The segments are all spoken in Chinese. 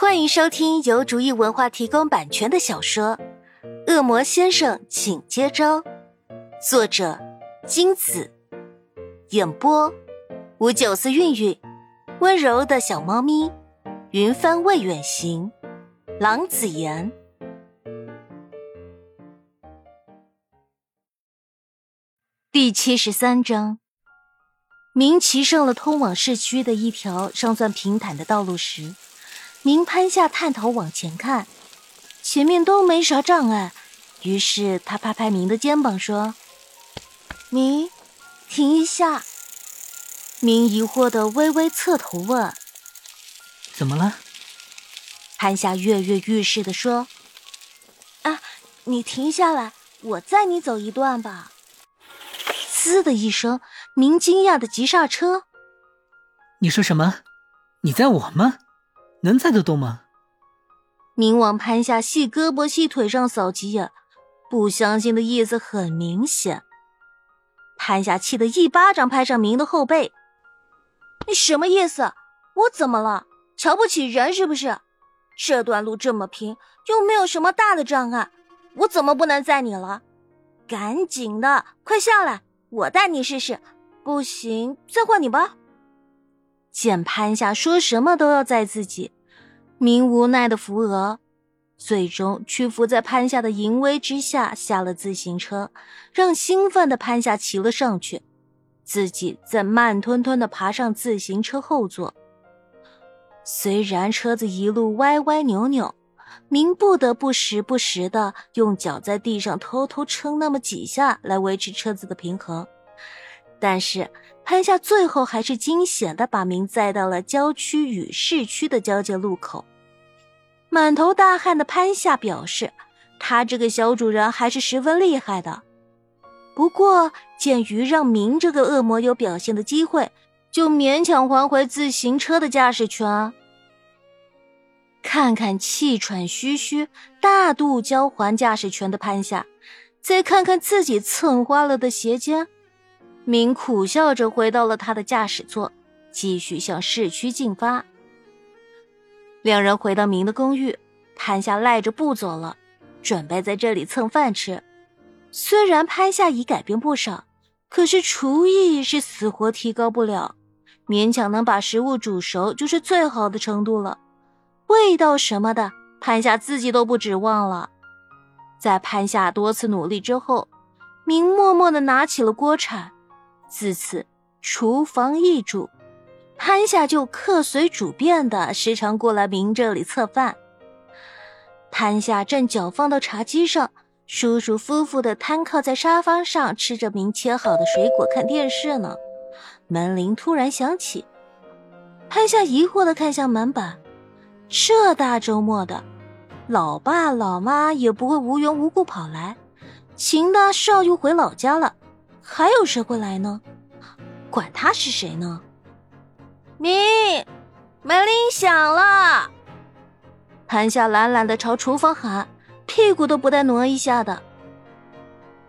欢迎收听由竹意文化提供版权的小说《恶魔先生，请接招》，作者金子，演播五九四韵韵，温柔的小猫咪，云帆未远行，郎子言。第七十三章，明骑上了通往市区的一条尚算平坦的道路时。明攀下探头往前看，前面都没啥障碍，于是他拍拍明的肩膀说：“明，停一下。”明疑惑的微微侧头问：“怎么了？”潘夏跃跃欲试的说：“啊，你停下来，我载你走一段吧。”嘶的一声，明惊讶的急刹车：“你说什么？你载我吗？”能载得动吗？明往潘夏细胳膊细腿上扫几眼，不相信的意思很明显。潘夏气得一巴掌拍上明的后背：“你什么意思？我怎么了？瞧不起人是不是？这段路这么平，又没有什么大的障碍，我怎么不能载你了？赶紧的，快下来，我带你试试。不行，再换你吧。”见潘夏说什么都要载自己，明无奈的扶额，最终屈服在潘夏的淫威之下，下了自行车，让兴奋的潘夏骑了上去，自己再慢吞吞的爬上自行车后座。虽然车子一路歪歪扭扭，明不得不时不时的用脚在地上偷偷撑那么几下来维持车子的平衡，但是。潘夏最后还是惊险的把明载到了郊区与市区的交界路口。满头大汗的潘夏表示，他这个小主人还是十分厉害的。不过，鉴于让明这个恶魔有表现的机会，就勉强还回自行车的驾驶权。看看气喘吁吁、大度交还驾驶权的潘夏，再看看自己蹭花了的鞋尖。明苦笑着回到了他的驾驶座，继续向市区进发。两人回到明的公寓，潘夏赖着不走了，准备在这里蹭饭吃。虽然潘夏已改变不少，可是厨艺是死活提高不了，勉强能把食物煮熟就是最好的程度了。味道什么的，潘夏自己都不指望了。在潘夏多次努力之后，明默默的拿起了锅铲。自此，厨房易主，潘夏就客随主便的时常过来明这里蹭饭。潘夏正脚放到茶几上，舒舒服服的瘫靠在沙发上，吃着明切好的水果，看电视呢。门铃突然响起，潘夏疑惑的看向门板，这大周末的，老爸老妈也不会无缘无故跑来，秦大少又回老家了。还有谁会来呢？管他是谁呢！明，门铃响了。韩夏懒懒的朝厨房喊，屁股都不带挪一下的。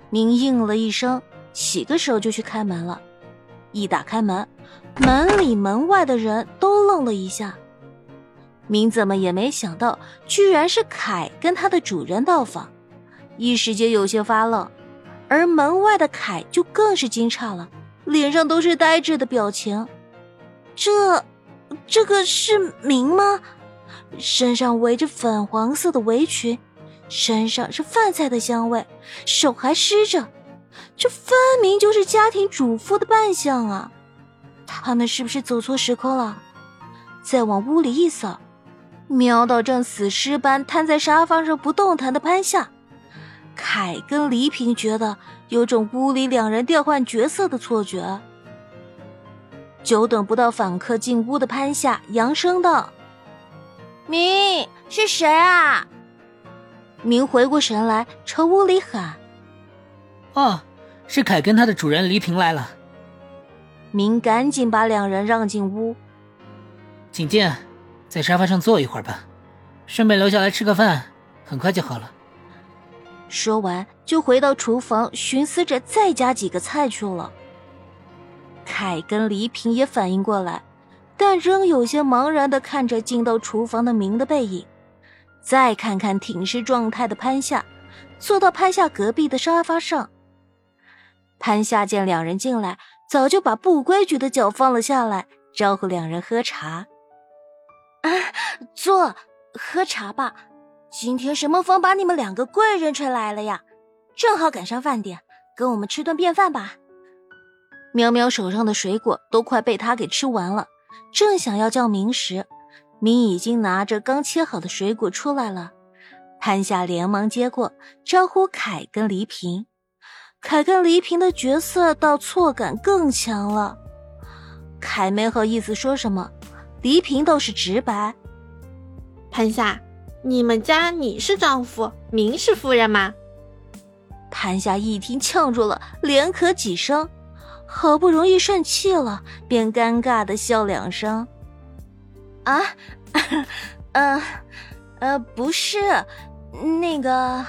明应了一声，洗个手就去开门了。一打开门，门里门外的人都愣了一下。明怎么也没想到，居然是凯跟他的主人到访，一时间有些发愣。而门外的凯就更是惊诧了，脸上都是呆滞的表情。这，这个是明吗？身上围着粉黄色的围裙，身上是饭菜的香味，手还湿着，这分明就是家庭主妇的扮相啊！他们是不是走错时空了？再往屋里一扫，瞄到正死尸般瘫在沙发上不动弹的潘夏。凯跟黎平觉得有种屋里两人调换角色的错觉。久等不到访客进屋的潘夏扬声道：“明是谁啊？”明回过神来，朝屋里喊：“哦，是凯跟他的主人黎平来了。”明赶紧把两人让进屋，请进，在沙发上坐一会儿吧，顺便留下来吃个饭，很快就好了。说完，就回到厨房，寻思着再加几个菜去了。凯跟黎平也反应过来，但仍有些茫然的看着进到厨房的明的背影，再看看挺尸状态的潘夏，坐到潘夏隔壁的沙发上。潘夏见两人进来，早就把不规矩的脚放了下来，招呼两人喝茶。啊，坐，喝茶吧。今天什么风把你们两个贵人吹来了呀？正好赶上饭点，跟我们吃顿便饭吧。喵喵手上的水果都快被他给吃完了，正想要叫明时，明已经拿着刚切好的水果出来了。潘夏连忙接过，招呼凯跟黎平。凯跟黎平的角色倒错感更强了。凯没好意思说什么，黎平倒是直白：“潘夏，你们家你是丈夫，明是夫人吗？”潘夏一听呛住了，连咳几声，好不容易顺气了，便尴尬的笑两声：“啊，呃，呃，不是，那个，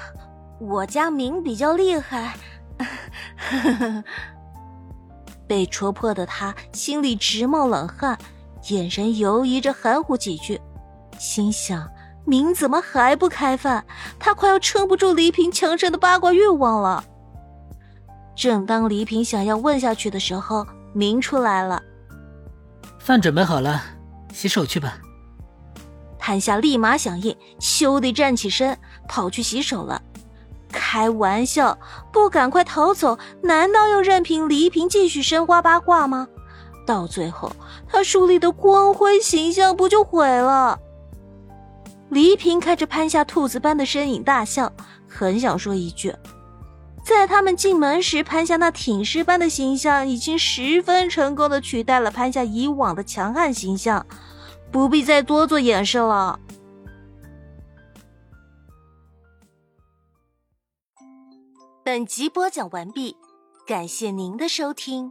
我家明比较厉害。”被戳破的他心里直冒冷汗，眼神犹疑着含糊几句，心想：明怎么还不开饭？他快要撑不住黎平强盛的八卦欲望了。正当黎平想要问下去的时候，明出来了，饭准备好了，洗手去吧。谭夏立马响应，咻地站起身，跑去洗手了。开玩笑，不赶快逃走，难道要任凭黎平继续深挖八卦吗？到最后，他树立的光辉形象不就毁了？黎平看着潘夏兔子般的身影大笑，很想说一句：在他们进门时，潘夏那挺尸般的形象已经十分成功的取代了潘夏以往的强悍形象，不必再多做掩饰了。本集播讲完毕，感谢您的收听。